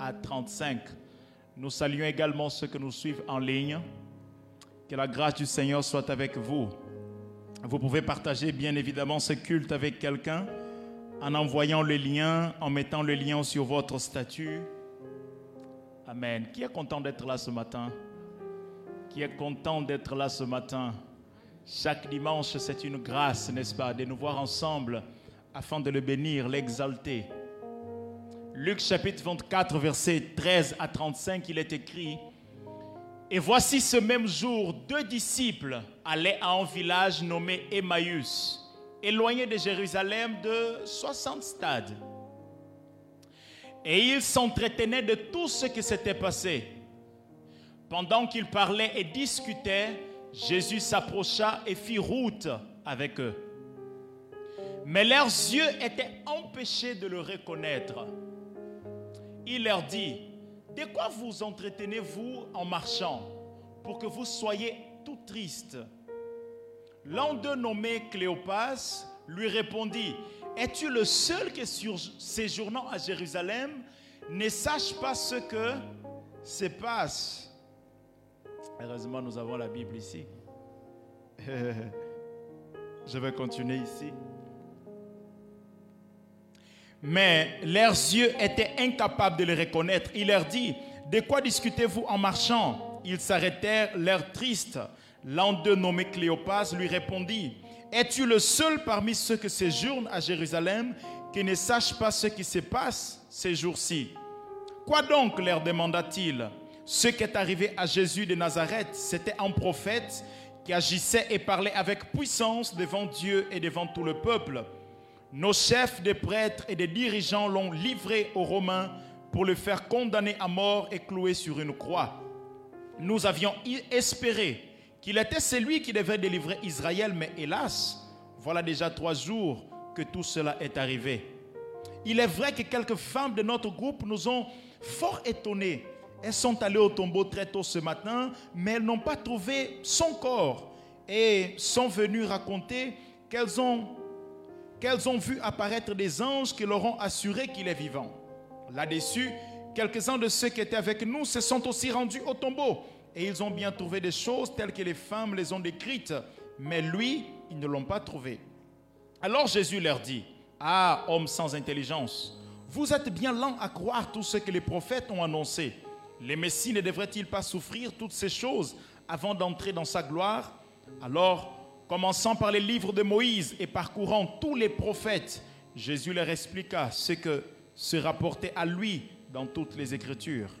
à 35. Nous saluons également ceux que nous suivent en ligne. Que la grâce du Seigneur soit avec vous. Vous pouvez partager bien évidemment ce culte avec quelqu'un en envoyant le lien, en mettant le lien sur votre statut. Amen. Qui est content d'être là ce matin? Qui est content d'être là ce matin? Chaque dimanche, c'est une grâce, n'est-ce pas, de nous voir ensemble afin de le bénir, l'exalter. Luc chapitre 24, versets 13 à 35, il est écrit, Et voici ce même jour, deux disciples allaient à un village nommé Emmaüs, éloigné de Jérusalem de 60 stades. Et ils s'entretenaient de tout ce qui s'était passé. Pendant qu'ils parlaient et discutaient, Jésus s'approcha et fit route avec eux. Mais leurs yeux étaient empêchés de le reconnaître. Il leur dit, de quoi vous entretenez-vous en marchant pour que vous soyez tout tristes? L'un d'eux nommé Cléopas lui répondit, es-tu le seul qui séjournant à Jérusalem? Ne sache pas ce que se passe Heureusement, nous avons la Bible ici. Je vais continuer ici. Mais leurs yeux étaient incapables de le reconnaître. Il leur dit, de quoi discutez-vous en marchant? Ils s'arrêtèrent, l'air triste. L'un d'eux nommé Cléopas lui répondit, es-tu le seul parmi ceux qui séjournent à Jérusalem qui ne sache pas ce qui se passe ces jours-ci? Quoi donc leur demanda-t-il Ce qui est arrivé à Jésus de Nazareth, c'était un prophète qui agissait et parlait avec puissance devant Dieu et devant tout le peuple. Nos chefs des prêtres et des dirigeants l'ont livré aux Romains pour le faire condamner à mort et clouer sur une croix. Nous avions espéré qu'il était celui qui devait délivrer Israël, mais hélas, voilà déjà trois jours que tout cela est arrivé. Il est vrai que quelques femmes de notre groupe nous ont fort étonnés. Elles sont allées au tombeau très tôt ce matin, mais elles n'ont pas trouvé son corps et sont venues raconter qu'elles ont qu'elles ont vu apparaître des anges qui leur ont assuré qu'il est vivant. Là-dessus, quelques-uns de ceux qui étaient avec nous se sont aussi rendus au tombeau et ils ont bien trouvé des choses telles que les femmes les ont décrites, mais lui, ils ne l'ont pas trouvé. Alors Jésus leur dit, Ah, hommes sans intelligence, vous êtes bien lents à croire tout ce que les prophètes ont annoncé. Les Messies ne devraient-ils pas souffrir toutes ces choses avant d'entrer dans sa gloire? Alors Commençant par les livres de Moïse et parcourant tous les prophètes, Jésus leur expliqua ce que se rapportait à lui dans toutes les Écritures.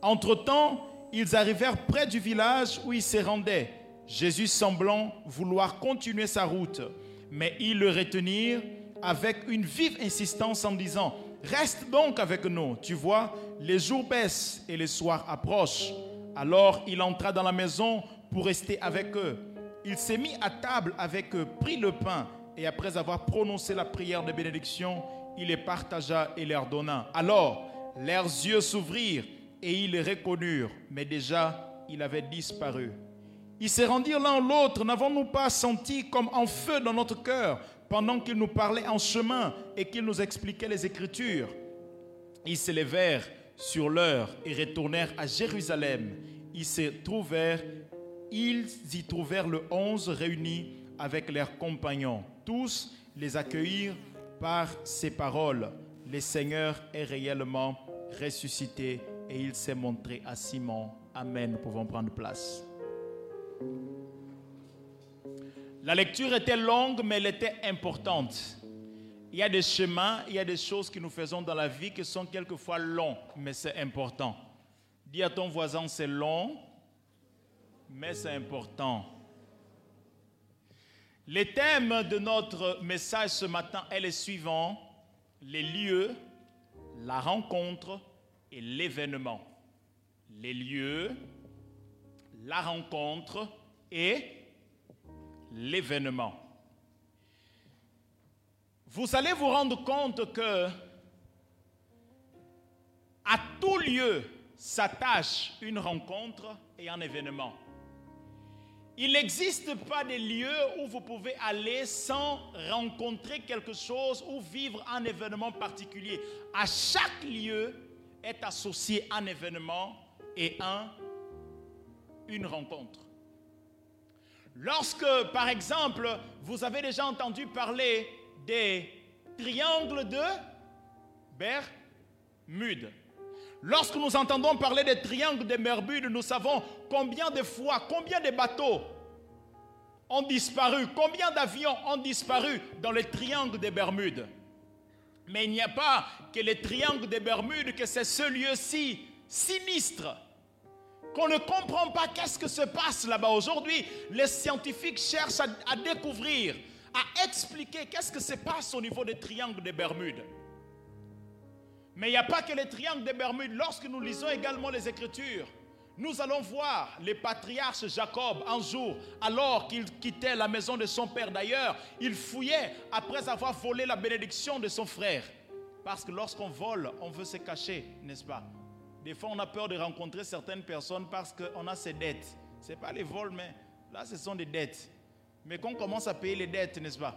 Entre-temps, ils arrivèrent près du village où ils se rendaient. Jésus semblant vouloir continuer sa route, mais ils le retenirent avec une vive insistance en disant, Reste donc avec nous, tu vois, les jours baissent et les soirs approchent. Alors il entra dans la maison pour rester avec eux il s'est mis à table avec eux, prit le pain, et après avoir prononcé la prière de bénédiction, il les partagea et leur donna. Alors, leurs yeux s'ouvrirent et ils les reconnurent, mais déjà, il avait disparu. Ils se rendirent l'un l'autre, n'avons-nous pas senti comme un feu dans notre cœur pendant qu'il nous parlait en chemin et qu'il nous expliquait les Écritures? Ils se levèrent sur l'heure et retournèrent à Jérusalem. Ils se trouvèrent ils y trouvèrent le onze réunis avec leurs compagnons. Tous les accueillirent par ces paroles. Le Seigneur est réellement ressuscité et il s'est montré à Simon. Amen. Nous pouvons prendre place. La lecture était longue, mais elle était importante. Il y a des chemins, il y a des choses que nous faisons dans la vie qui sont quelquefois longs, mais c'est important. Dis à ton voisin, c'est long, mais c'est important. Le thème de notre message ce matin est le suivant, les lieux, la rencontre et l'événement. Les lieux, la rencontre et l'événement. Vous allez vous rendre compte que à tout lieu s'attache une rencontre et un événement. Il n'existe pas de lieu où vous pouvez aller sans rencontrer quelque chose ou vivre un événement particulier. À chaque lieu, est associé un événement et un, une rencontre. Lorsque, par exemple, vous avez déjà entendu parler des triangles de Bermude. Lorsque nous entendons parler des triangles de Bermude, nous savons combien de fois, combien de bateaux ont disparu, combien d'avions ont disparu dans les triangles des Bermudes. Mais il n'y a pas que les triangles des Bermudes, que c'est ce lieu-ci sinistre qu'on ne comprend pas qu'est-ce que se passe là-bas. Aujourd'hui, les scientifiques cherchent à, découvrir, à expliquer qu'est-ce que se passe au niveau des triangles des Bermudes. Mais il n'y a pas que les triangles des Bermudes. Lorsque nous lisons également les Écritures, nous allons voir les patriarches Jacob un jour, alors qu'il quittait la maison de son père. D'ailleurs, il fouillait après avoir volé la bénédiction de son frère. Parce que lorsqu'on vole, on veut se cacher, n'est-ce pas? Des fois, on a peur de rencontrer certaines personnes parce qu'on a ses dettes. Ce n'est pas les vols, mais là, ce sont des dettes. Mais qu'on commence à payer les dettes, n'est-ce pas?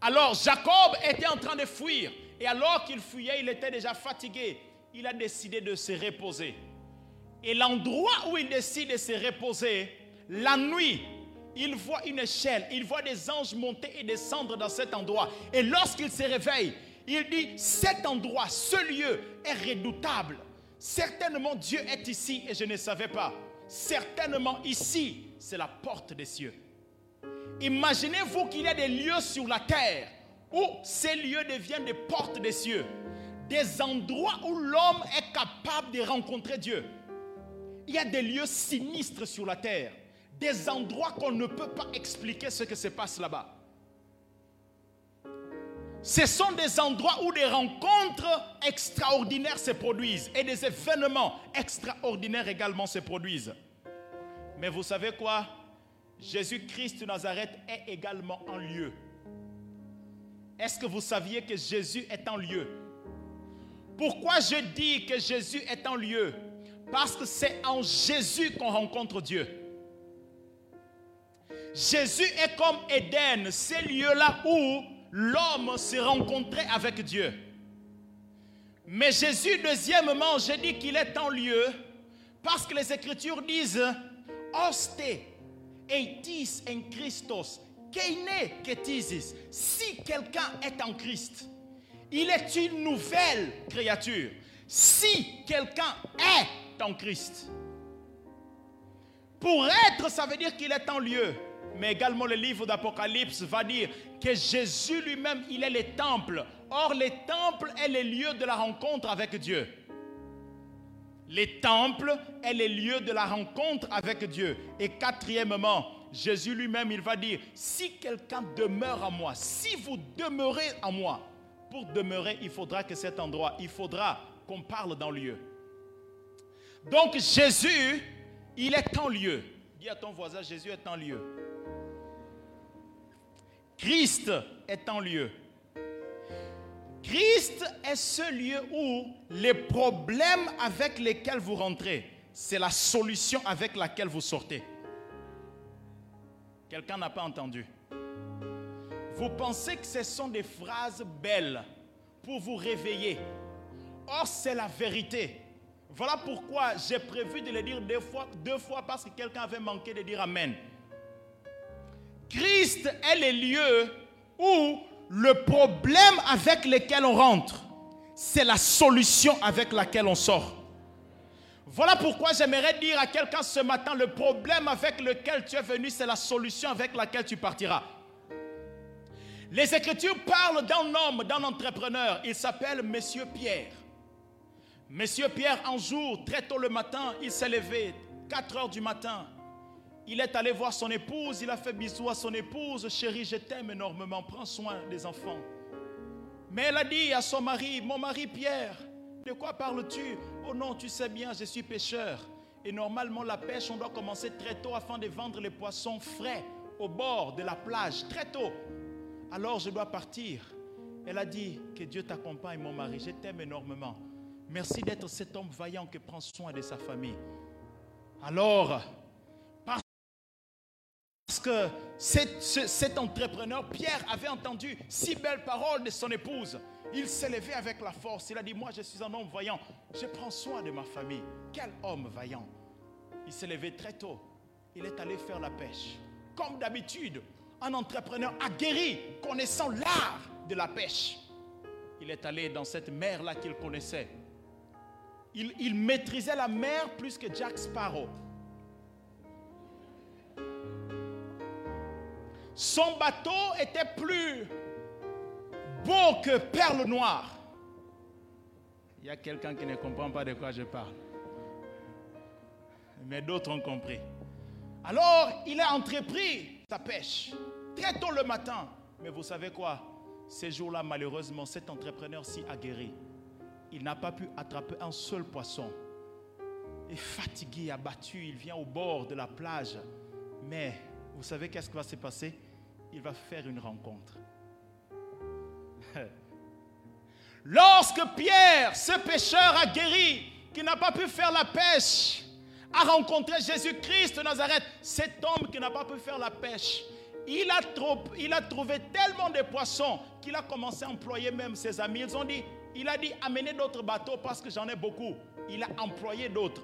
Alors, Jacob était en train de fuir. Et alors qu'il fuyait, il était déjà fatigué. Il a décidé de se reposer. Et l'endroit où il décide de se reposer, la nuit, il voit une échelle, il voit des anges monter et descendre dans cet endroit. Et lorsqu'il se réveille, il dit, cet endroit, ce lieu est redoutable. Certainement Dieu est ici et je ne savais pas. Certainement ici, c'est la porte des cieux. Imaginez-vous qu'il y a des lieux sur la terre où ces lieux deviennent des portes des cieux. Des endroits où l'homme est capable de rencontrer Dieu. Il y a des lieux sinistres sur la terre, des endroits qu'on ne peut pas expliquer ce que se passe là-bas. Ce sont des endroits où des rencontres extraordinaires se produisent et des événements extraordinaires également se produisent. Mais vous savez quoi? Jésus-Christ de Nazareth est également en lieu. Est-ce que vous saviez que Jésus est en lieu? Pourquoi je dis que Jésus est en lieu? Parce que c'est en Jésus qu'on rencontre Dieu. Jésus est comme Éden, ces lieux-là où l'homme se rencontrait avec Dieu. Mais Jésus, deuxièmement, je dis qu'il est en lieu parce que les Écritures disent Oste eitis en Christos, keine ketisis. Si quelqu'un est en Christ, il est une nouvelle créature. Si quelqu'un est en Christ. Pour être, ça veut dire qu'il est en lieu. Mais également le livre d'Apocalypse va dire que Jésus lui-même, il est le temple. Or, les temples est le lieu de la rencontre avec Dieu. Les temples est le lieu de la rencontre avec Dieu. Et quatrièmement, Jésus lui-même, il va dire, si quelqu'un demeure en moi, si vous demeurez en moi, pour demeurer, il faudra que cet endroit, il faudra qu'on parle dans lieu. Donc Jésus, il est en lieu. Dis à ton voisin, Jésus est en lieu. Christ est en lieu. Christ est ce lieu où les problèmes avec lesquels vous rentrez, c'est la solution avec laquelle vous sortez. Quelqu'un n'a pas entendu. Vous pensez que ce sont des phrases belles pour vous réveiller. Or, c'est la vérité. Voilà pourquoi j'ai prévu de le dire deux fois, deux fois parce que quelqu'un avait manqué de dire Amen. Christ est le lieu où le problème avec lequel on rentre, c'est la solution avec laquelle on sort. Voilà pourquoi j'aimerais dire à quelqu'un ce matin, le problème avec lequel tu es venu, c'est la solution avec laquelle tu partiras. Les Écritures parlent d'un homme, d'un entrepreneur. Il s'appelle Monsieur Pierre. Monsieur Pierre, un jour, très tôt le matin, il s'est levé, 4 heures du matin. Il est allé voir son épouse, il a fait bisou à son épouse. Chérie, je t'aime énormément, prends soin des enfants. Mais elle a dit à son mari, mon mari Pierre, de quoi parles-tu? Oh non, tu sais bien, je suis pêcheur. Et normalement, la pêche, on doit commencer très tôt afin de vendre les poissons frais au bord de la plage, très tôt. Alors je dois partir. Elle a dit, que Dieu t'accompagne, mon mari, je t'aime énormément. Merci d'être cet homme vaillant qui prend soin de sa famille. Alors, que cet, entrepreneur, Pierre, avait entendu si belles paroles de son épouse. Il s'est levé avec la force. Il a dit, moi je suis un homme vaillant. Je prends soin de ma famille. Quel homme vaillant. Il s'est levé très tôt. Il est allé faire la pêche. Comme d'habitude, un entrepreneur aguerri, connaissant l'art de la pêche. Il est allé dans cette mer-là qu'il connaissait. Il, il, maîtrisait la mer plus que Jack Sparrow. Son bateau était plus beau que perle noire. Il y a quelqu'un qui ne comprend pas de quoi je parle. Mais d'autres ont compris. Alors, il a entrepris sa pêche très tôt le matin. Mais vous savez quoi? Ces jours-là, malheureusement, cet entrepreneur si aguerri, il n'a pas pu attraper un seul poisson. Et fatigué, abattu, il vient au bord de la plage. Mais vous savez qu'est-ce qui va se passer? Il va faire une rencontre. Lorsque Pierre, ce pêcheur aguerri, qui n'a pas pu faire la pêche, a rencontré Jésus-Christ de Nazareth, cet homme qui n'a pas pu faire la pêche, il a, il a trouvé tellement de poissons qu'il a commencé à employer même ses amis. Ils ont dit, il a dit, amenez d'autres bateaux parce que j'en ai beaucoup. Il a employé d'autres.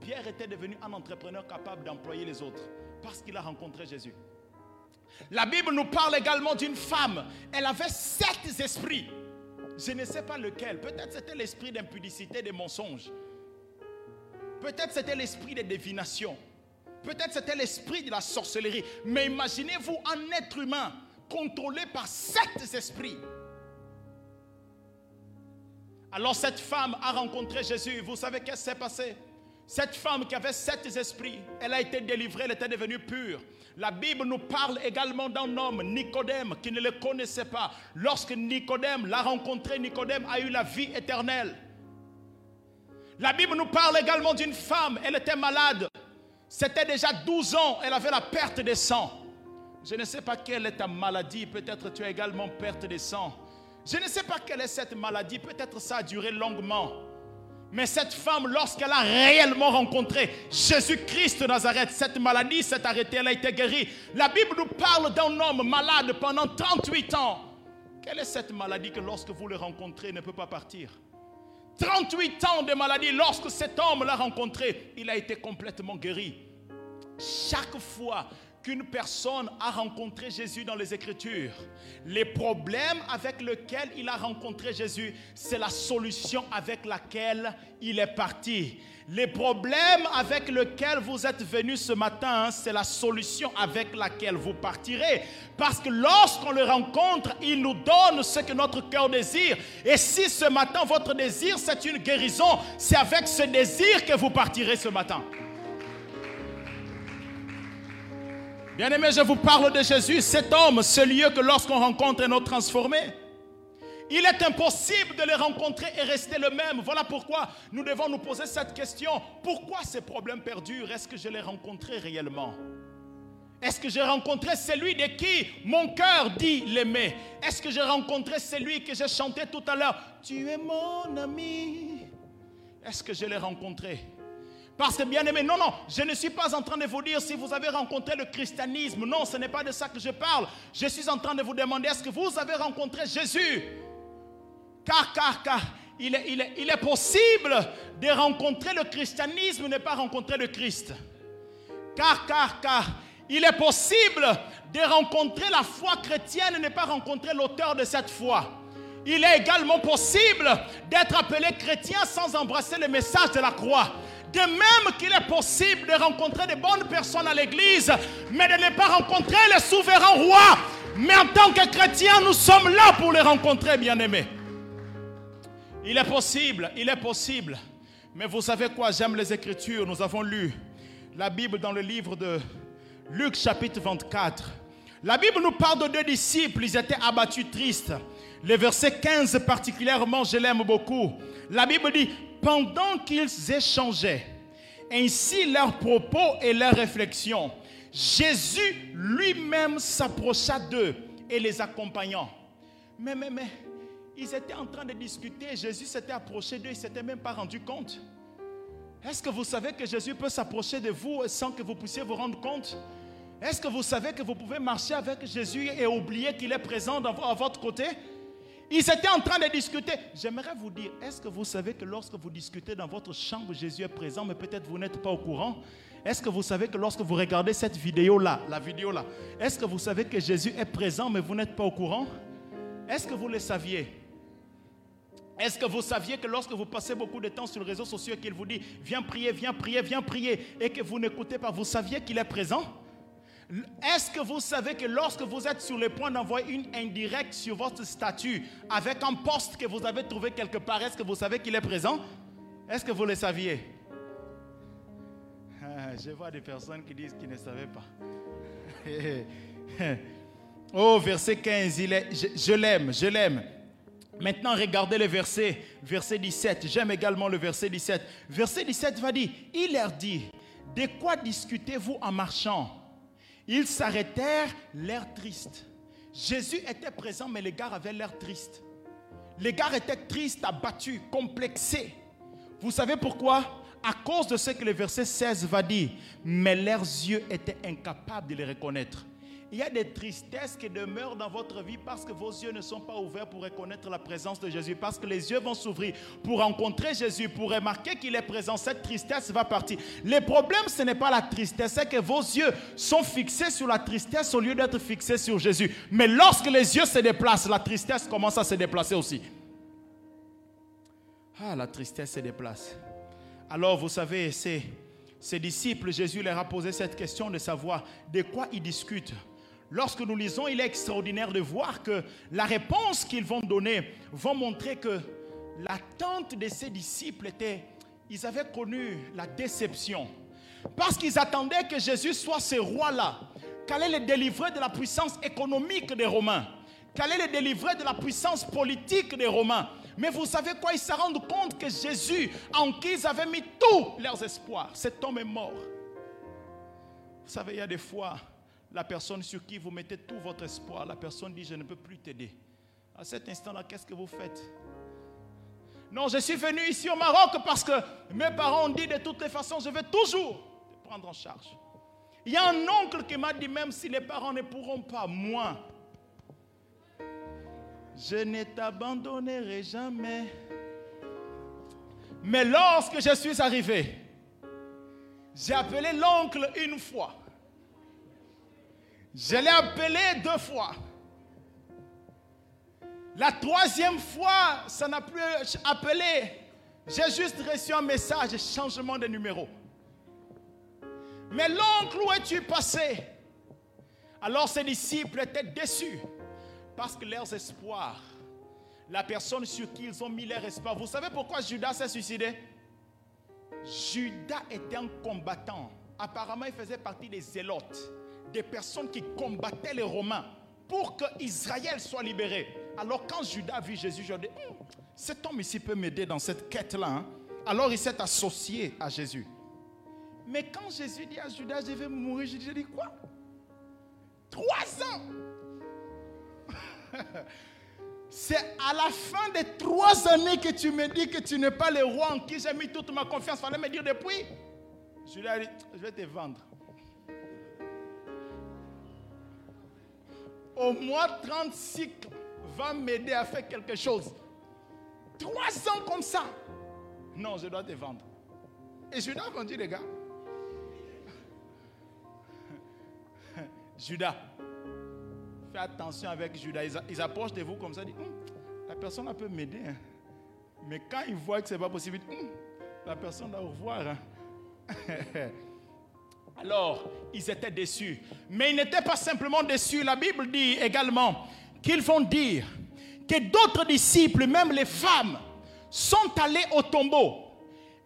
Pierre était devenu un entrepreneur capable d'employer les autres parce qu'il a rencontré Jésus. La Bible nous parle également d'une femme. Elle avait sept esprits. Je ne sais pas lequel. Peut-être c'était l'esprit d'impudicité, des mensonges. Peut-être c'était l'esprit de divination. Peut-être c'était l'esprit de la sorcellerie. Mais imaginez-vous un être humain contrôlé par sept esprits. Alors cette femme a rencontré Jésus. Vous savez qu'est-ce qui s'est passé? Cette femme qui avait sept esprits, elle a été délivrée, elle était devenue pure. La Bible nous parle également d'un homme, Nicodème, qui ne le connaissait pas. Lorsque Nicodème l'a rencontré, Nicodème a eu la vie éternelle. La Bible nous parle également d'une femme, elle était malade. C'était déjà 12 ans, elle avait la perte de sang. Je ne sais pas quelle est ta maladie, peut-être tu as également perte de sang. Je ne sais pas quelle est cette maladie, peut-être ça a duré longuement. Mais cette femme, lorsqu'elle a réellement rencontré Jésus-Christ de Nazareth, cette maladie s'est arrêtée, elle a été guérie. La Bible nous parle d'un homme malade pendant 38 ans. Quelle est cette maladie que lorsque vous le rencontrez ne peut pas partir? 38 ans de maladie, lorsque cet homme l'a rencontré, il a été complètement guéri. Chaque fois qu'une personne a rencontré Jésus dans les Écritures, les problèmes avec lesquels il a rencontré Jésus, c'est la solution avec laquelle il est parti. Les problèmes avec lesquels vous êtes venus ce matin, c'est la solution avec laquelle vous partirez. Parce que lorsqu'on le rencontre, il nous donne ce que notre cœur désire. Et si ce matin, votre désir, c'est une guérison, c'est avec ce désir que vous partirez ce matin. Bien-aimé, je vous parle de Jésus, cet homme, ce lieu que lorsqu'on rencontre un autre transformé. Il est impossible de le rencontrer et rester le même. Voilà pourquoi nous devons nous poser cette question. Pourquoi ces problèmes perdurent? Est-ce que je l'ai rencontré réellement? Est-ce que j'ai rencontré celui de qui mon cœur dit l'aimer? Est-ce que j'ai rencontré celui que j'ai chanté tout à l'heure? Tu es mon ami. Est-ce que je l'ai rencontré? Parce que bien aimé, non, non, je ne suis pas en train de vous dire si vous avez rencontré le christianisme. Non, ce n'est pas de ça que je parle. Je suis en train de vous demander est-ce que vous avez rencontré Jésus? Car, car, car, il est, possible de rencontrer le christianisme et ne pas rencontrer le Christ. Car, car, car, il est possible de rencontrer la foi chrétienne et ne pas rencontrer l'auteur de cette foi. Il est également possible d'être appelé chrétien sans embrasser le message de la croix. De même qu'il est possible de rencontrer de bonnes personnes à l'église, mais de ne pas rencontrer le souverain roi. Mais en tant que chrétien, nous sommes là pour les rencontrer, bien-aimés. Il est possible, il est possible. Mais vous savez quoi, j'aime les Écritures. Nous avons lu la Bible dans le livre de Luc chapitre 24. La Bible nous parle de deux disciples, ils étaient abattus tristes. Le verset 15 particulièrement, je l'aime beaucoup. La Bible dit, pendant qu'ils échangeaient ainsi leurs propos et leurs réflexions, Jésus lui-même s'approcha d'eux et les accompagnant. Mais, mais, mais, ils étaient en train de discuter. Jésus s'était approché d'eux, ils ne s'étaient même pas rendu compte. Est-ce que vous savez que Jésus peut s'approcher de vous sans que vous puissiez vous rendre compte? Est-ce que vous savez que vous pouvez marcher avec Jésus et oublier qu'il est présent à votre côté? Ils étaient en train de discuter. J'aimerais vous dire, est-ce que vous savez que lorsque vous discutez dans votre chambre, Jésus est présent, mais peut-être vous n'êtes pas au courant? Est-ce que vous savez que lorsque vous regardez cette vidéo-là, la vidéo-là, est-ce que vous savez que Jésus est présent, mais vous n'êtes pas au courant? Est-ce que vous le saviez? Est-ce que vous saviez que lorsque vous passez beaucoup de temps sur les réseaux sociaux et qu'il vous dit viens prier, viens prier, viens prier et que vous n'écoutez pas, vous saviez qu'il est présent? Est-ce que vous savez que lorsque vous êtes sur le point d'envoyer une indirecte sur votre statut avec un poste que vous avez trouvé quelque part, est-ce que vous savez qu'il est présent? Est-ce que vous le saviez? Ah, Je vois des personnes qui disent qu'ils ne savaient pas. oh, verset 15, il je l'aime, je l'aime. Maintenant, regardez le verset, verset 17. J'aime également le verset 17. Verset 17 va dire, il leur dit, de quoi discutez-vous en marchant? Ils s'arrêtèrent, l'air triste. Jésus était présent, mais les gars avaient l'air triste. Les gars étaient tristes, abattus, complexés. Vous savez pourquoi? À cause de ce que le verset 16 va dire. Mais leurs yeux étaient incapables de les reconnaître. Il y a des tristesses qui demeurent dans votre vie parce que vos yeux ne sont pas ouverts pour reconnaître la présence de Jésus. Parce que les yeux vont s'ouvrir pour rencontrer Jésus, pour remarquer qu'il est présent. Cette tristesse va partir. Le problème, ce n'est pas la tristesse, c'est que vos yeux sont fixés sur la tristesse au lieu d'être fixés sur Jésus. Mais lorsque les yeux se déplacent, la tristesse commence à se déplacer aussi. Ah, la tristesse se déplace. Alors, vous savez, ces, disciples, Jésus leur a posé cette question de savoir de quoi ils discutent. Lorsque nous lisons, il est extraordinaire de voir que la réponse qu'ils vont donner va montrer que l'attente de ces disciples était, ils avaient connu la déception. Parce qu'ils attendaient que Jésus soit ce roi-là, qu'allait les délivrer de la puissance économique des Romains, qu'allait les délivrer de la puissance politique des Romains? Mais vous savez quoi? Ils se rendent compte que Jésus, en qui ils avaient mis tous leurs espoirs, cet homme est mort. Vous savez, il y a des fois, la personne sur qui vous mettez tout votre espoir, la personne dit, je ne peux plus t'aider. À cet instant-là, qu'est-ce que vous faites? Non, je suis venu ici au Maroc parce que mes parents ont dit de toutes les façons, je vais toujours te prendre en charge. Il y a un oncle qui m'a dit, même si les parents ne pourront pas, moi, je ne t'abandonnerai jamais. Mais lorsque je suis arrivé, j'ai appelé l'oncle une fois. Je l'ai appelé deux fois. La troisième fois, ça n'a plus appelé. J'ai juste reçu un message, changement de numéro. Mais l'oncle, où es-tu passé? Alors ses disciples étaient déçus parce que leurs espoirs, la personne sur qui ils ont mis leur espoir, vous savez pourquoi Judas s'est suicidé? Judas était un combattant. Apparemment, il faisait partie des zélotes des personnes qui combattaient les Romains pour que Israël soit libéré. Alors quand Judas vit Jésus, je dit, hum, cet homme ici peut m'aider dans cette quête-là. Hein. Alors il s'est associé à Jésus. Mais quand Jésus dit à Judas, je vais mourir, je dis, quoi? Trois ans C'est à la fin des trois années que tu me dis que tu n'es pas le roi en qui j'ai mis toute ma confiance. Fallait me dire depuis. Judas dit, je vais te vendre. Au moins 30 cycles va m'aider à faire quelque chose. Trois ans comme ça. Non, je dois te vendre. Et Judas a vendu les gars. Judas. Fais attention avec Judas. Ils, approchent de vous comme ça. Ils disent, hum, la personne peut m'aider. Hein. Mais quand ils voient que ce n'est pas possible, hum, la personne doit revoir. Hein. Alors, ils étaient déçus. Mais ils n'étaient pas simplement déçus. La Bible dit également qu'ils vont dire que d'autres disciples, même les femmes, sont allés au tombeau.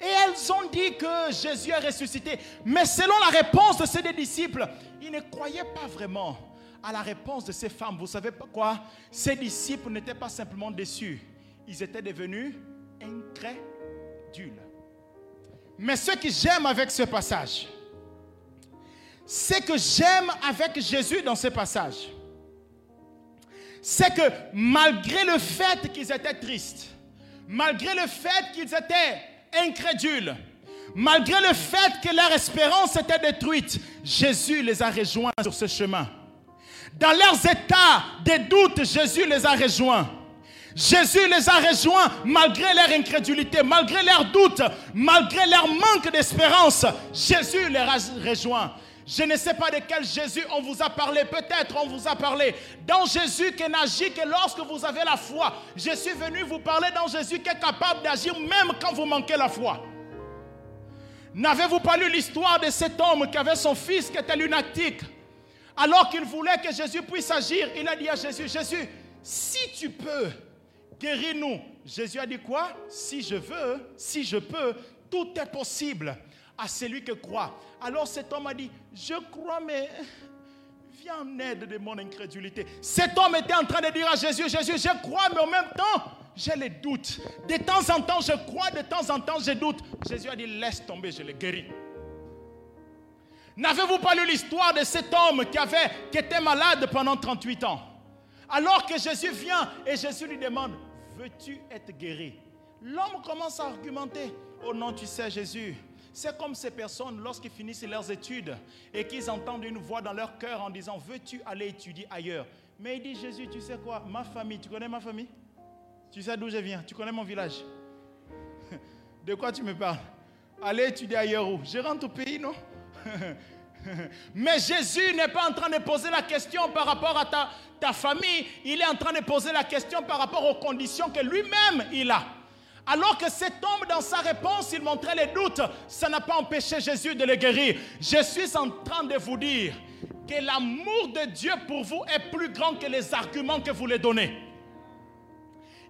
Et elles ont dit que Jésus est ressuscité. Mais selon la réponse de ces disciples, ils ne croyaient pas vraiment à la réponse de ces femmes. Vous savez pourquoi? Ces disciples n'étaient pas simplement déçus. Ils étaient devenus incrédules. Mais ce que j'aime avec ce passage, ce que j'aime avec Jésus dans ce passage, c'est que malgré le fait qu'ils étaient tristes, malgré le fait qu'ils étaient incrédules, malgré le fait que leur espérance était détruite, Jésus les a rejoints sur ce chemin. Dans leurs états de doute, Jésus les a rejoints. Jésus les a rejoints malgré leur incrédulité, malgré leurs doutes, malgré leur manque d'espérance. Jésus les a rejoints. Je ne sais pas de quel Jésus on vous a parlé. Peut-être on vous a parlé. Dans Jésus qui n'agit que lorsque vous avez la foi. Je suis venu vous parler dans Jésus qui est capable d'agir même quand vous manquez la foi. N'avez-vous pas lu l'histoire de cet homme qui avait son fils qui était lunatique? Alors qu'il voulait que Jésus puisse agir, il a dit à Jésus, Jésus, si tu peux, guéris-nous. Jésus a dit quoi? Si je veux, si je peux, tout est possible à celui qui croit. Alors cet homme a dit, je crois, mais viens en aide de mon incrédulité. Cet homme était en train de dire à Jésus, Jésus, je crois, mais en même temps, j'ai les doutes. De temps en temps, je crois, de temps en temps, je doute. Jésus a dit, laisse tomber, je le guéris. N'avez-vous pas lu l'histoire de cet homme qui, avait, qui était malade pendant 38 ans? Alors que Jésus vient et Jésus lui demande, veux-tu être guéri? L'homme commence à argumenter, oh non, tu sais Jésus, c'est comme ces personnes, lorsqu'ils finissent leurs études et qu'ils entendent une voix dans leur cœur en disant, veux-tu aller étudier ailleurs? Mais il dit, Jésus, tu sais quoi? Ma famille, tu connais ma famille? Tu sais d'où je viens? Tu connais mon village? De quoi tu me parles? Aller étudier ailleurs où? Je rentre au pays, non? Mais Jésus n'est pas en train de poser la question par rapport à ta, ta famille, il est en train de poser la question par rapport aux conditions que lui-même il a. Alors que cet homme, dans sa réponse, il montrait les doutes, ça n'a pas empêché Jésus de le guérir. Je suis en train de vous dire que l'amour de Dieu pour vous est plus grand que les arguments que vous lui donnez.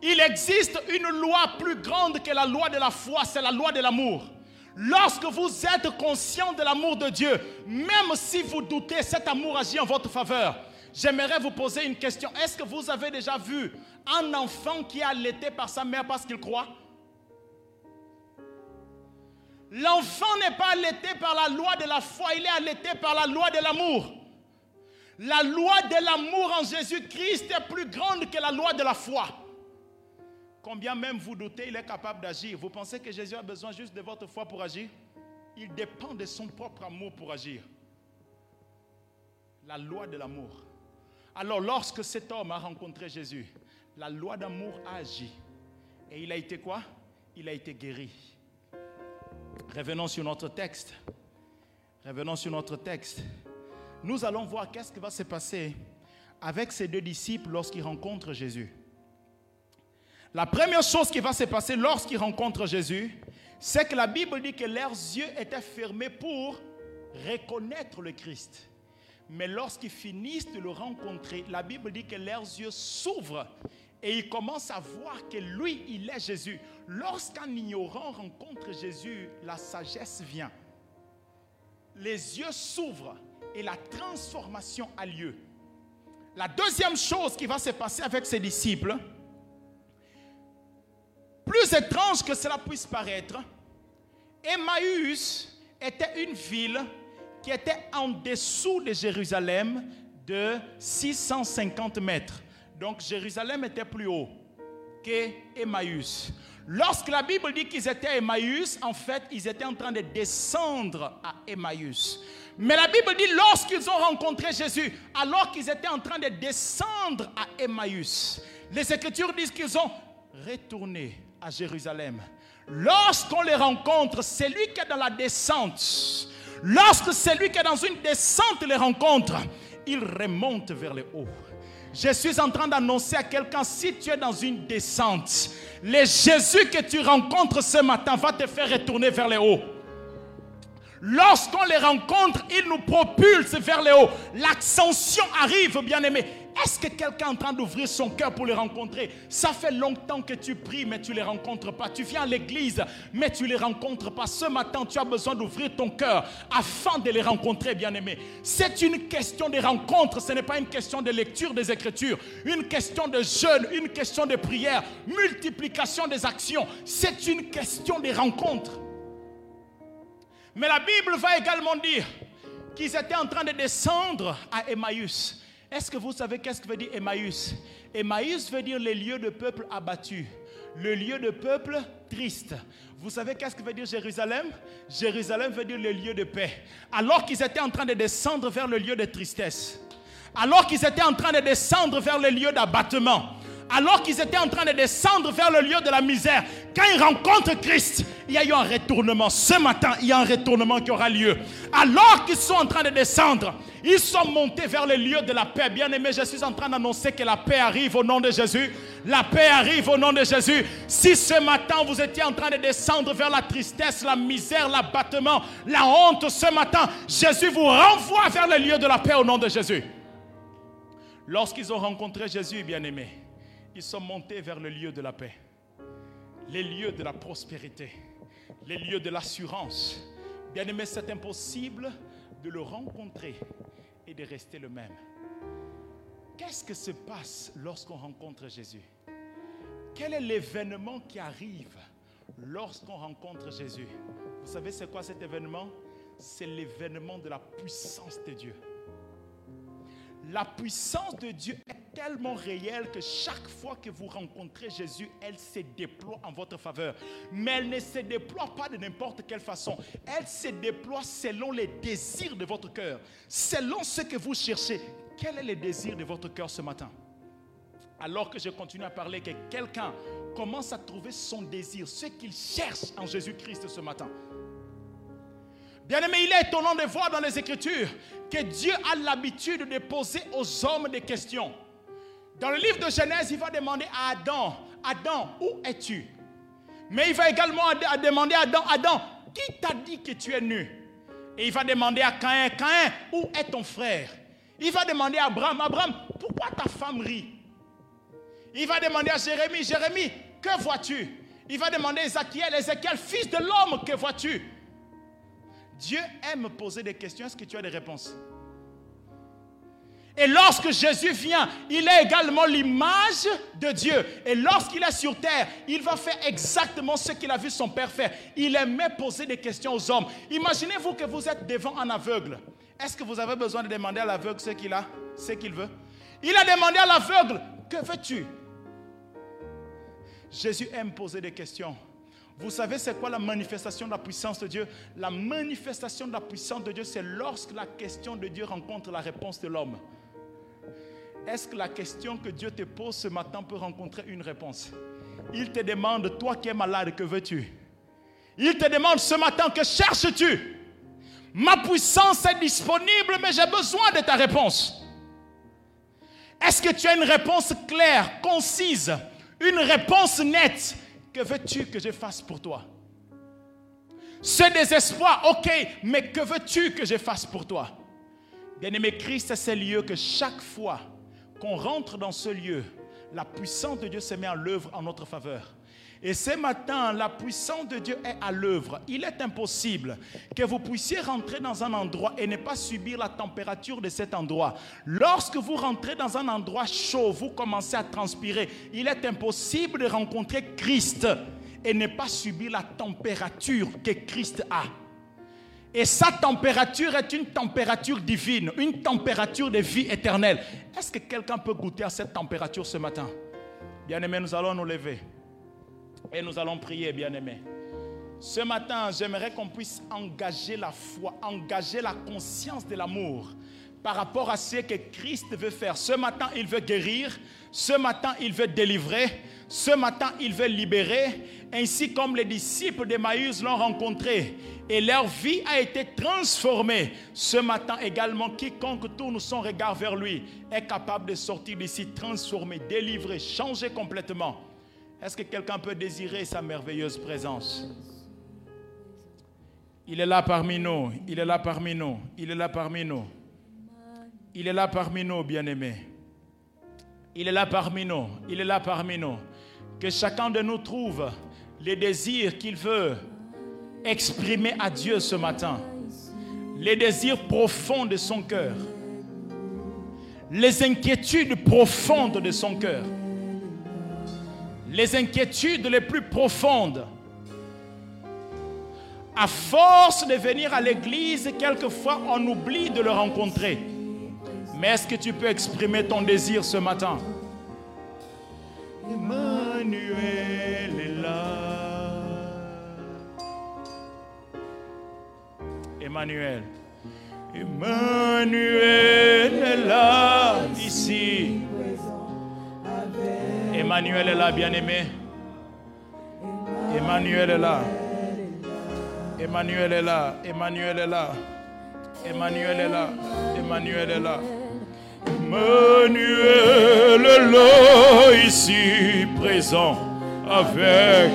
Il existe une loi plus grande que la loi de la foi, c'est la loi de l'amour. Lorsque vous êtes conscient de l'amour de Dieu, même si vous doutez, cet amour agit en votre faveur. J'aimerais vous poser une question. Est-ce que vous avez déjà vu un enfant qui est allaité par sa mère parce qu'il croit? L'enfant n'est pas allaité par la loi de la foi, il est allaité par la loi de l'amour. La loi de l'amour en Jésus-Christ est plus grande que la loi de la foi. Combien même vous doutez, il est capable d'agir. Vous pensez que Jésus a besoin juste de votre foi pour agir? Il dépend de son propre amour pour agir. La loi de l'amour. Alors lorsque cet homme a rencontré Jésus, la loi d'amour a agi. Et il a été quoi? Il a été guéri. Revenons sur notre texte. Revenons sur notre texte. Nous allons voir qu'est-ce qui va se passer avec ces deux disciples lorsqu'ils rencontrent Jésus. La première chose qui va se passer lorsqu'ils rencontrent Jésus, c'est que la Bible dit que leurs yeux étaient fermés pour reconnaître le Christ. Mais lorsqu'ils finissent de le rencontrer, la Bible dit que leurs yeux s'ouvrent et ils commencent à voir que lui, il est Jésus. Lorsqu'un ignorant rencontre Jésus, la sagesse vient. Les yeux s'ouvrent et la transformation a lieu. La deuxième chose qui va se passer avec ses disciples, plus étrange que cela puisse paraître, Emmaüs était une ville qui était en dessous de Jérusalem de 650 mètres. Donc Jérusalem était plus haut que Emmaüs. Lorsque la Bible dit qu'ils étaient à Emmaüs, en fait, ils étaient en train de descendre à Emmaüs. Mais la Bible dit lorsqu'ils ont rencontré Jésus, alors qu'ils étaient en train de descendre à Emmaüs, les Écritures disent qu'ils ont retourné à Jérusalem. Lorsqu'on les rencontre, celui qui est dans la descente, lorsque celui qui est dans une descente les rencontre, il remonte vers le haut. Je suis en train d'annoncer à quelqu'un, si tu es dans une descente, le Jésus que tu rencontres ce matin va te faire retourner vers le haut. Lorsqu'on les rencontre, ils nous propulsent vers le haut. L'ascension arrive, bien aimé. Est-ce que quelqu'un est en train d'ouvrir son cœur pour les rencontrer? Ça fait longtemps que tu pries, mais tu ne les rencontres pas. Tu viens à l'église, mais tu ne les rencontres pas. Ce matin, tu as besoin d'ouvrir ton cœur afin de les rencontrer, bien-aimé. C'est une question de rencontre, ce n'est pas une question de lecture des Écritures, une question de jeûne, une question de prière, multiplication des actions. C'est une question de rencontre. Mais la Bible va également dire qu'ils étaient en train de descendre à Emmaüs. Est-ce que vous savez qu'est-ce que veut dire Emmaüs? Emmaüs veut dire les lieux de peuple abattus, le lieu de peuple triste. Vous savez qu'est-ce que veut dire Jérusalem? Jérusalem veut dire le lieu de paix. Alors qu'ils étaient en train de descendre vers le lieu de tristesse, alors qu'ils étaient en train de descendre vers le lieu d'abattement, alors qu'ils étaient en train de descendre vers le lieu de la misère, quand ils rencontrent Christ, il y a eu un retournement. Ce matin, il y a un retournement qui aura lieu. Alors qu'ils sont en train de descendre, ils sont montés vers le lieu de la paix. Bien aimé, je suis en train d'annoncer que la paix arrive au nom de Jésus. La paix arrive au nom de Jésus. Si ce matin vous étiez en train de descendre vers la tristesse, la misère, l'abattement, la honte, ce matin, Jésus vous renvoie vers le lieu de la paix au nom de Jésus. Lorsqu'ils ont rencontré Jésus, bien aimé, ils sont montés vers le lieu de la paix, les lieux de la prospérité, les lieux de l'assurance. Bien aimé, c'est impossible de le rencontrer et de rester le même. Qu'est-ce que se passe lorsqu'on rencontre Jésus? Quel est l'événement qui arrive lorsqu'on rencontre Jésus? Vous savez, c'est quoi cet événement? C'est l'événement de la puissance de Dieu. La puissance de Dieu est tellement réelle que chaque fois que vous rencontrez Jésus, elle se déploie en votre faveur. Mais elle ne se déploie pas de n'importe quelle façon. Elle se déploie selon les désirs de votre cœur, selon ce que vous cherchez. Quel est le désir de votre cœur ce matin? Alors que je continue à parler, que quelqu'un commence à trouver son désir, ce qu'il cherche en Jésus-Christ ce matin. Bien aimé, il est étonnant de voir dans les Écritures que Dieu a l'habitude de poser aux hommes des questions. Dans le livre de Genèse, il va demander à Adam, Adam, où es-tu? Mais il va également demander à Adam, Adam, qui t'a dit que tu es nu? Et il va demander à Caïn, Caïn, où est ton frère? Il va demander à Abraham, Abraham, pourquoi ta femme rit? Il va demander à Jérémie, Jérémie, que vois-tu? Il va demander à Ézéchiel, Ézéchiel, fils de l'homme, que vois-tu? Dieu aime poser des questions. Est-ce que tu as des réponses? Et lorsque Jésus vient, il est également l'image de Dieu. Et lorsqu'il est sur terre, il va faire exactement ce qu'il a vu son Père faire. Il aimait poser des questions aux hommes. Imaginez-vous que vous êtes devant un aveugle. Est-ce que vous avez besoin de demander à l'aveugle ce qu'il a, ce qu'il veut? Il a demandé à l'aveugle, que veux-tu? Jésus aime poser des questions. Vous savez, c'est quoi la manifestation de la puissance de Dieu? La manifestation de la puissance de Dieu, c'est lorsque la question de Dieu rencontre la réponse de l'homme. Est-ce que la question que Dieu te pose ce matin peut rencontrer une réponse? Il te demande, toi qui es malade, que veux-tu? Il te demande ce matin, que cherches-tu? Ma puissance est disponible, mais j'ai besoin de ta réponse. Est-ce que tu as une réponse claire, concise, une réponse nette? Que veux-tu que je fasse pour toi? Ce désespoir, ok, mais que veux-tu que je fasse pour toi? Bien-aimé, Christ c'est ce lieu que chaque fois qu'on rentre dans ce lieu, la puissance de Dieu se met en l'œuvre en notre faveur. Et ce matin, la puissance de Dieu est à l'œuvre. Il est impossible que vous puissiez rentrer dans un endroit et ne pas subir la température de cet endroit. Lorsque vous rentrez dans un endroit chaud, vous commencez à transpirer. Il est impossible de rencontrer Christ et ne pas subir la température que Christ a. Et sa température est une température divine, une température de vie éternelle. Est-ce que quelqu'un peut goûter à cette température ce matin? Bien aimé, nous allons nous lever. Et nous allons prier, bien-aimés. Ce matin, j'aimerais qu'on puisse engager la foi, engager la conscience de l'amour par rapport à ce que Christ veut faire. Ce matin, il veut guérir. Ce matin, il veut délivrer. Ce matin, il veut libérer. Ainsi comme les disciples d'Emmaüs l'ont rencontré. Et leur vie a été transformée. Ce matin également, quiconque tourne son regard vers lui est capable de sortir d'ici transformé, délivré, changé complètement. Est-ce que quelqu'un peut désirer sa merveilleuse présence? Il est là parmi nous, il est là parmi nous, il est là parmi nous. Il est là parmi nous, bien-aimés. Il est là parmi nous, il est là parmi nous. Que chacun de nous trouve les désirs qu'il veut exprimer à Dieu ce matin. Les désirs profonds de son cœur. Les inquiétudes profondes de son cœur les inquiétudes les plus profondes. À force de venir à l'église, quelquefois on oublie de le rencontrer. Mais est-ce que tu peux exprimer ton désir ce matin? Emmanuel est là. Emmanuel. Emmanuel est là, Emmanuel est là, bien-aimé. Emmanuel est là. Emmanuel est là. Emmanuel est là. Emmanuel est là. Emmanuel est là. Emmanuel est là, ici présent avec.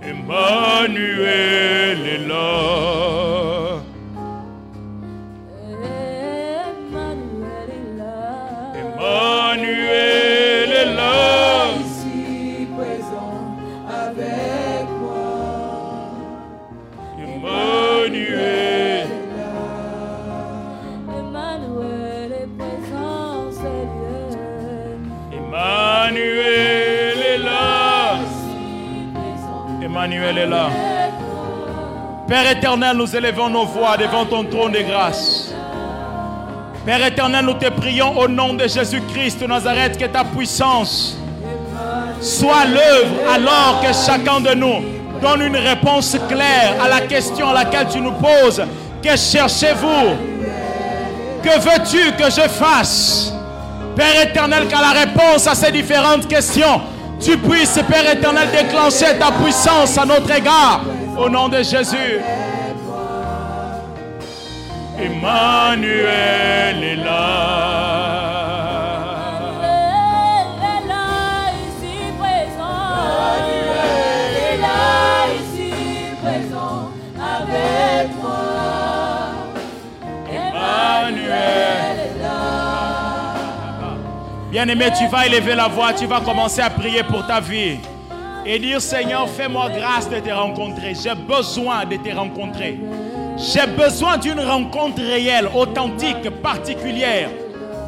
Emmanuel est là. Emmanuel est là. Père éternel, nous élevons nos voix devant ton trône de grâce. Père éternel, nous te prions au nom de Jésus-Christ de Nazareth que ta puissance soit l'œuvre alors que chacun de nous donne une réponse claire à la question à laquelle tu nous poses. Que cherchez-vous? Que veux-tu que je fasse? Père éternel, qu'à la réponse à ces différentes questions, tu puisses, Père éternel, déclencher ta puissance à notre égard. Au nom de Jésus. Emmanuel est là. Bien-aimé, tu vas élever la voix, tu vas commencer à prier pour ta vie. Et dire, Seigneur, fais-moi grâce de te rencontrer. J'ai besoin de te rencontrer. J'ai besoin d'une rencontre réelle, authentique, particulière.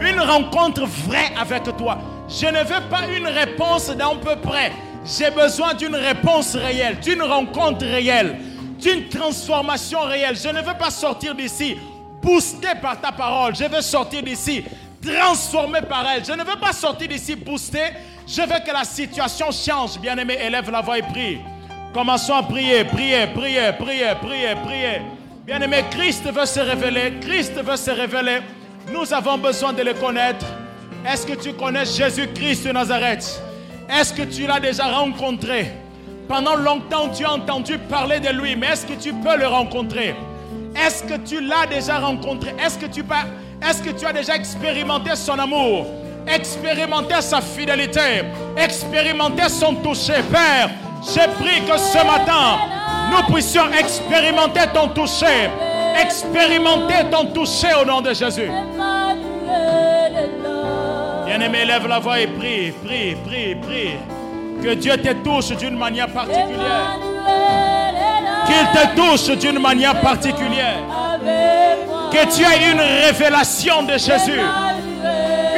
Une rencontre vraie avec toi. Je ne veux pas une réponse d'un peu près. J'ai besoin d'une réponse réelle, d'une rencontre réelle, d'une transformation réelle. Je ne veux pas sortir d'ici boosté par ta parole. Je veux sortir d'ici transformé par elle. Je ne veux pas sortir d'ici boosté. Je veux que la situation change. Bien-aimé, élève la voix et prie. Commençons à prier, prier, prier, prier, prier, prier. Bien-aimé, Christ veut se révéler. Christ veut se révéler. Nous avons besoin de le connaître. Est-ce que tu connais Jésus-Christ de Nazareth? Est-ce que tu l'as déjà rencontré? Pendant longtemps, tu as entendu parler de lui, mais est-ce que tu peux le rencontrer? Est-ce que tu l'as déjà rencontré? Est-ce que, tu peux- est-ce que tu as déjà expérimenté son amour? Expérimenté sa fidélité? Expérimenté son toucher? Père, j'ai pris que ce matin, nous puissions expérimenter ton toucher. Expérimenter ton toucher au nom de Jésus. Bien-aimé, lève la voix et prie, prie, prie, prie. Que Dieu te touche d'une manière particulière. Qu'il te touche d'une manière particulière. Que tu aies une révélation de Jésus.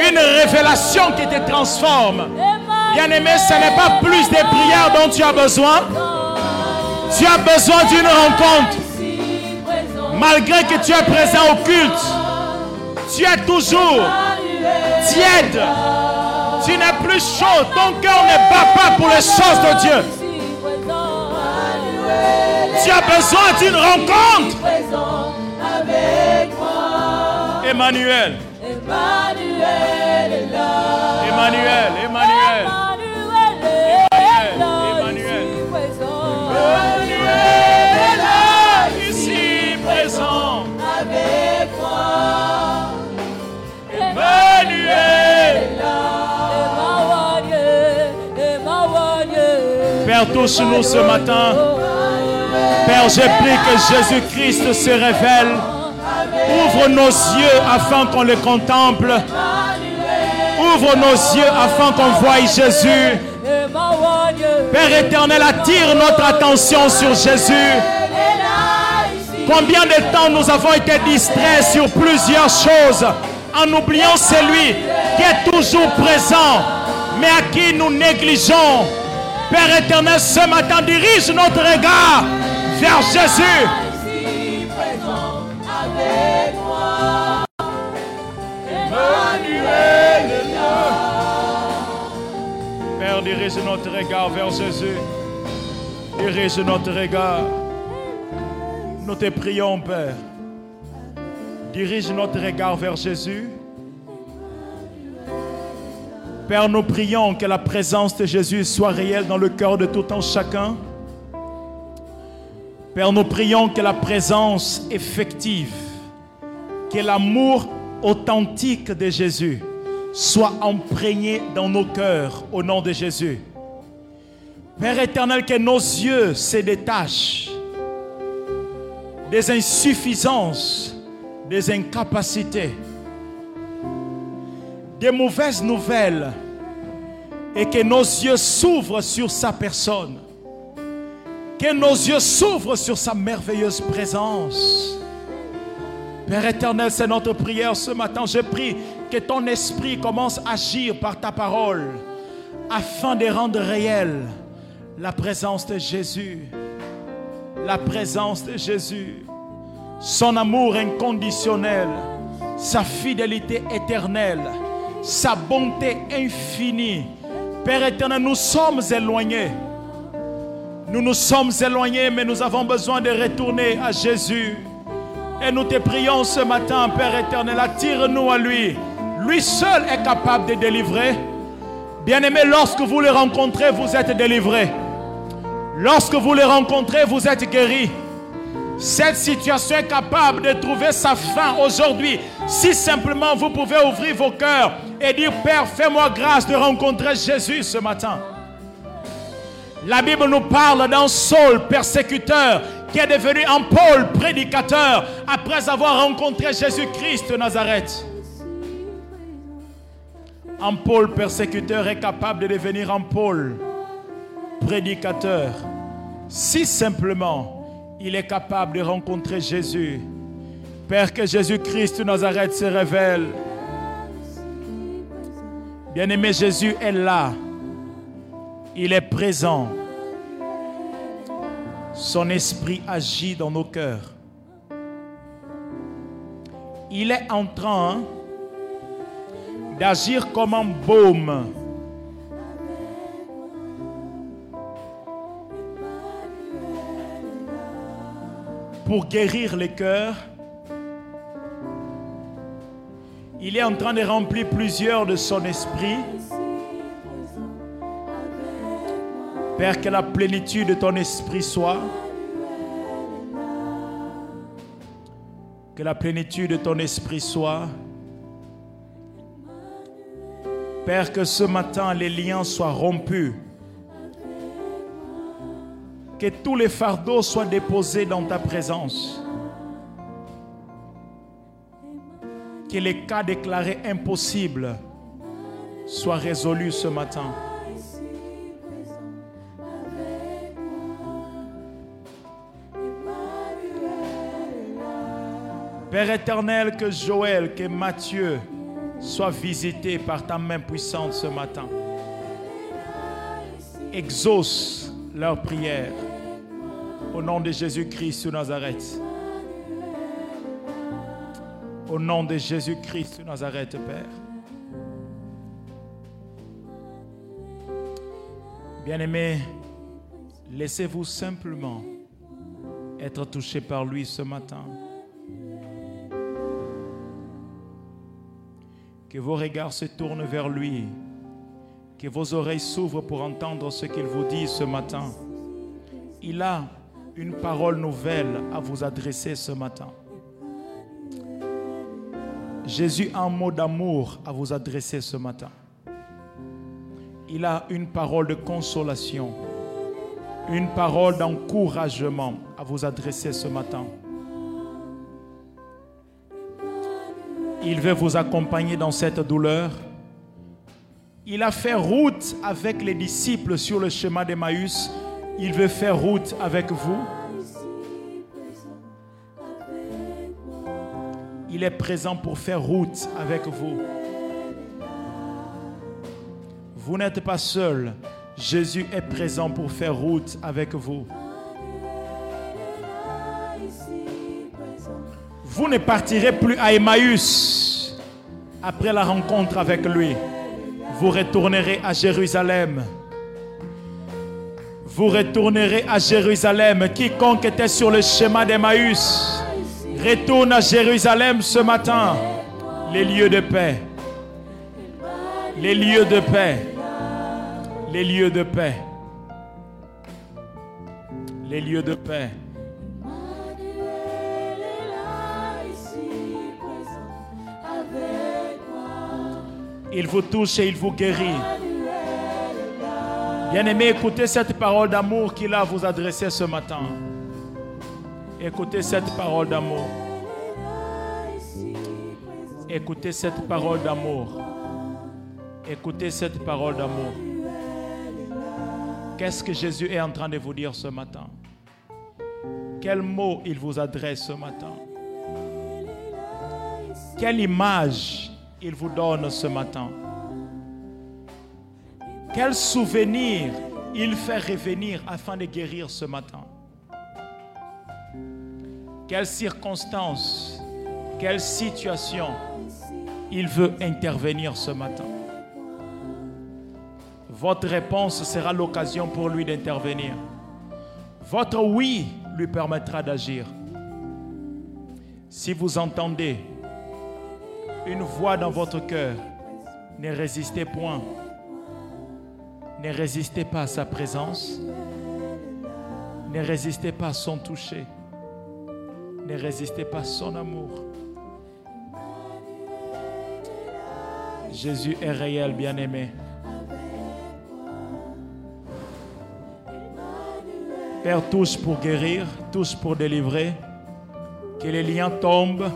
Une révélation qui te transforme. Bien-aimé, ce n'est pas plus de prières dont tu as besoin. Tu as besoin d'une rencontre. Malgré que tu es présent au culte, tu es toujours tiède. Tu n'es plus chaud. Ton cœur ne bat pas pour les choses de Dieu. Tu as besoin d'une rencontre. Emmanuel, Emmanuel est là. Emmanuel, Emmanuel. Emmanuel est là. Emmanuel. Emmanuel est là, ici présent. avec moi. Emmanuel. est là. Emmanuel, Emmanuel. Père, touche-nous ce matin. Père, j'ai pris que Jésus-Christ se révèle. Ouvre nos yeux afin qu'on le contemple. Ouvre nos yeux afin qu'on voie Jésus. Père éternel, attire notre attention sur Jésus. Combien de temps nous avons été distraits sur plusieurs choses en oubliant celui qui est toujours présent, mais à qui nous négligeons? Père éternel, ce matin, dirige notre regard vers Jésus. Dirige notre regard vers Jésus. Dirige notre regard. Nous te prions, Père. Dirige notre regard vers Jésus. Père, nous prions que la présence de Jésus soit réelle dans le cœur de tout un chacun. Père, nous prions que la présence effective, que l'amour authentique de Jésus soit imprégné dans nos cœurs au nom de Jésus. Père éternel, que nos yeux se détachent des insuffisances, des incapacités, des mauvaises nouvelles et que nos yeux s'ouvrent sur sa personne. Que nos yeux s'ouvrent sur sa merveilleuse présence. Père éternel, c'est notre prière ce matin. Je prie que ton esprit commence à agir par ta parole afin de rendre réelle la présence de Jésus. La présence de Jésus. Son amour inconditionnel. Sa fidélité éternelle. Sa bonté infinie. Père éternel, nous sommes éloignés. Nous nous sommes éloignés, mais nous avons besoin de retourner à Jésus. Et nous te prions ce matin, Père éternel, attire-nous à lui. Lui seul est capable de délivrer. Bien-aimé, lorsque vous le rencontrez, vous êtes délivré. Lorsque vous le rencontrez, vous êtes guéri. Cette situation est capable de trouver sa fin aujourd'hui. Si simplement vous pouvez ouvrir vos cœurs et dire, Père, fais-moi grâce de rencontrer Jésus ce matin. La Bible nous parle d'un Saul persécuteur qui est devenu un Paul prédicateur après avoir rencontré Jésus-Christ de Nazareth. Un Paul persécuteur est capable de devenir un Paul prédicateur si simplement il est capable de rencontrer Jésus. Père, que Jésus-Christ de Nazareth se révèle. Bien-aimé, Jésus est là. Il est présent. Son esprit agit dans nos cœurs. Il est en train d'agir comme un baume. Pour guérir les cœurs, il est en train de remplir plusieurs de son esprit. Père, que la plénitude de ton esprit soit. Que la plénitude de ton esprit soit. Père, que ce matin les liens soient rompus. Que tous les fardeaux soient déposés dans ta présence. Que les cas déclarés impossibles soient résolus ce matin. Père éternel, que Joël, que Matthieu soient visités par ta main puissante ce matin. Exauce leurs prières au nom de Jésus-Christ de Nazareth. Au nom de Jésus-Christ de Nazareth, Père. Bien-aimés, laissez-vous simplement être touché par lui ce matin. Que vos regards se tournent vers lui. Que vos oreilles s'ouvrent pour entendre ce qu'il vous dit ce matin. Il a une parole nouvelle à vous adresser ce matin. Jésus a un mot d'amour à vous adresser ce matin. Il a une parole de consolation, une parole d'encouragement à vous adresser ce matin. Il veut vous accompagner dans cette douleur. Il a fait route avec les disciples sur le chemin d'Emmaüs. Il veut faire route avec vous. Il est présent pour faire route avec vous. Vous n'êtes pas seul. Jésus est présent pour faire route avec vous. Vous ne partirez plus à Emmaüs après la rencontre avec lui. Vous retournerez à Jérusalem. Vous retournerez à Jérusalem. Quiconque était sur le chemin d'Emmaüs retourne à Jérusalem ce matin. Les lieux de paix. Les lieux de paix. Les lieux de paix. Les lieux de paix. Il vous touche et il vous guérit. Emmanuel est là, Bien-aimé, écoutez cette parole d'amour qu'il a à vous adresser ce matin. Écoutez cette parole d'amour. Écoutez cette parole d'amour. Écoutez cette parole d'amour. Qu'est-ce que Jésus est en train de vous dire ce matin? Quel mot il vous adresse ce matin? Quelle image il vous donne ce matin Quel souvenir il fait revenir afin de guérir ce matin Quelle circonstance, quelle situation il veut intervenir ce matin Votre réponse sera l'occasion pour lui d'intervenir. Votre oui lui permettra d'agir. Si vous entendez une voix dans votre cœur, ne résistez point. Ne résistez pas à sa présence. Ne résistez pas à son toucher. Ne résistez pas à son amour. Jésus est réel, bien-aimé. Père, touche pour guérir, touche pour délivrer. Que les liens tombent.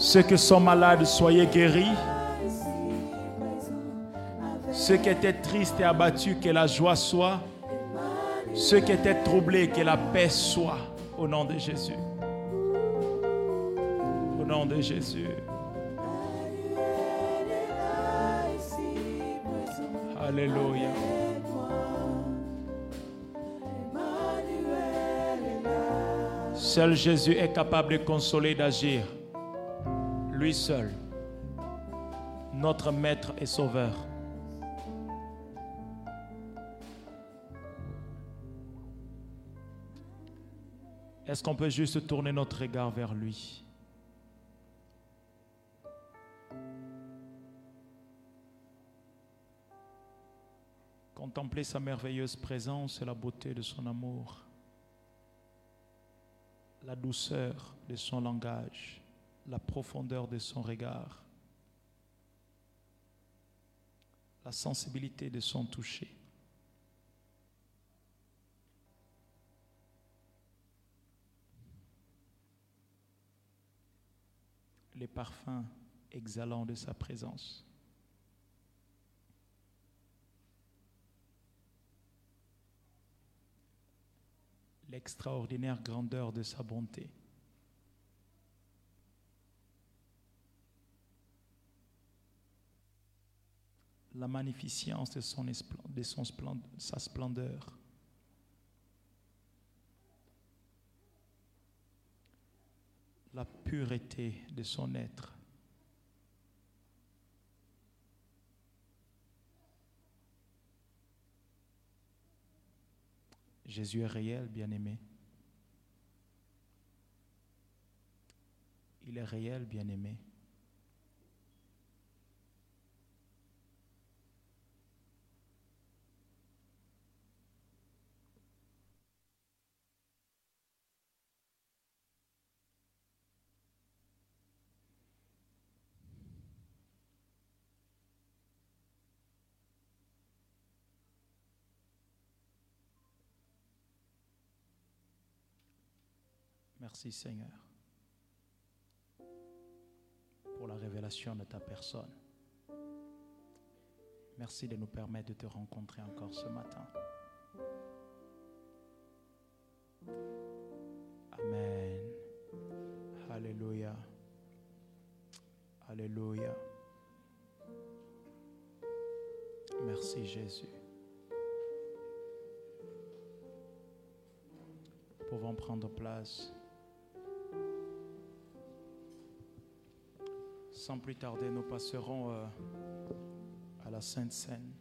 Ceux qui sont malades, soyez guéris. Ceux qui étaient tristes et abattus, que la joie soit. Ceux qui étaient troublés, que la paix soit. Au nom de Jésus. Au nom de Jésus. Alléluia. Seul Jésus est capable de consoler, d'agir. Lui seul. Notre Maître et Sauveur. Est-ce qu'on peut juste tourner notre regard vers lui? Contempler sa merveilleuse présence et la beauté de son amour, la douceur de son langage, la profondeur de son regard, la sensibilité de son toucher. les parfums exhalants de sa présence. L'extraordinaire grandeur de sa bonté. La magnificence de, son, de son splen- sa splendeur. la pureté de son être. Jésus est réel, bien-aimé. Il est réel, bien-aimé. Merci Seigneur pour la révélation de ta personne. Merci de nous permettre de te rencontrer encore ce matin. Amen. Alléluia. Alléluia. Merci Jésus. Nous pouvons prendre place. Sans plus tarder, nous passerons euh, à la Sainte Seine.